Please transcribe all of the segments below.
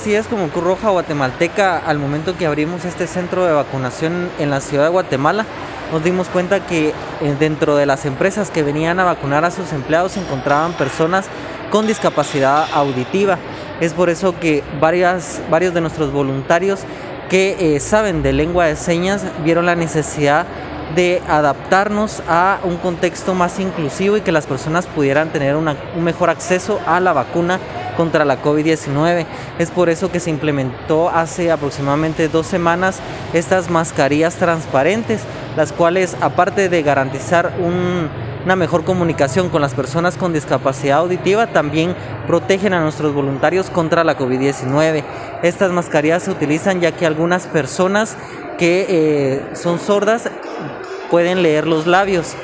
Así es como Cruz Roja Guatemalteca, al momento que abrimos este centro de vacunación en la ciudad de Guatemala, nos dimos cuenta que eh, dentro de las empresas que venían a vacunar a sus empleados se encontraban personas con discapacidad auditiva. Es por eso que varias, varios de nuestros voluntarios que eh, saben de lengua de señas vieron la necesidad de adaptarnos a un contexto más inclusivo y que las personas pudieran tener un mejor acceso a la vacuna contra la COVID-19. Es por eso que se implementó hace aproximadamente dos semanas estas mascarillas transparentes, las cuales aparte de garantizar una mejor comunicación con las personas con discapacidad auditiva, también protegen a nuestros voluntarios contra la COVID-19. Estas mascarillas se utilizan ya que algunas personas que eh, son sordas pueden leer los labios.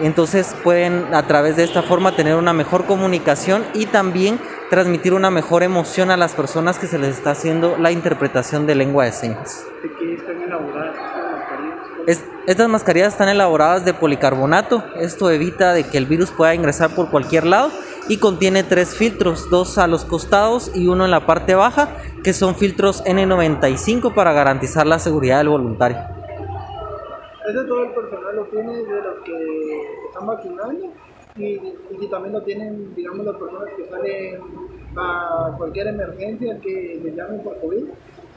Entonces pueden a través de esta forma tener una mejor comunicación y también transmitir una mejor emoción a las personas que se les está haciendo la interpretación de lengua de señas. ¿De qué están elaboradas estas mascarillas? estas mascarillas están elaboradas de policarbonato. Esto evita de que el virus pueda ingresar por cualquier lado y contiene tres filtros, dos a los costados y uno en la parte baja, que son filtros N95 para garantizar la seguridad del voluntario. ¿Ese todo el personal lo tiene de los que están vacunando? Y, si también lo tienen, digamos, las personas que salen a cualquier emergencia que les llamen por COVID?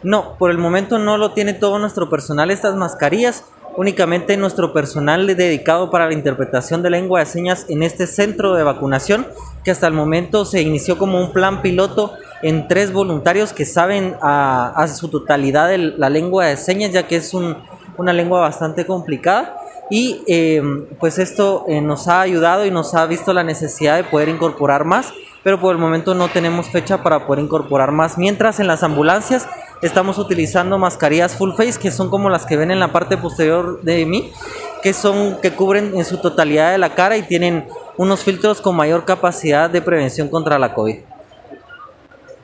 No, por el momento no lo tiene todo nuestro personal estas mascarillas, únicamente nuestro personal dedicado para la interpretación de lengua de señas en este centro de vacunación, que hasta el momento se inició como un plan piloto en tres voluntarios que saben a, su totalidad la lengua de señas, ya que es una lengua bastante complicada y em, pues esto eh, nos ha ayudado y nos ha visto la necesidad de poder incorporar más, pero por el momento no tenemos fecha para poder incorporar más. Mientras en las ambulancias estamos utilizando mascarillas full face, que son como las que ven en la parte posterior de mí, que son que cubren en su totalidad de la cara y tienen unos filtros con mayor capacidad de prevención contra la COVID.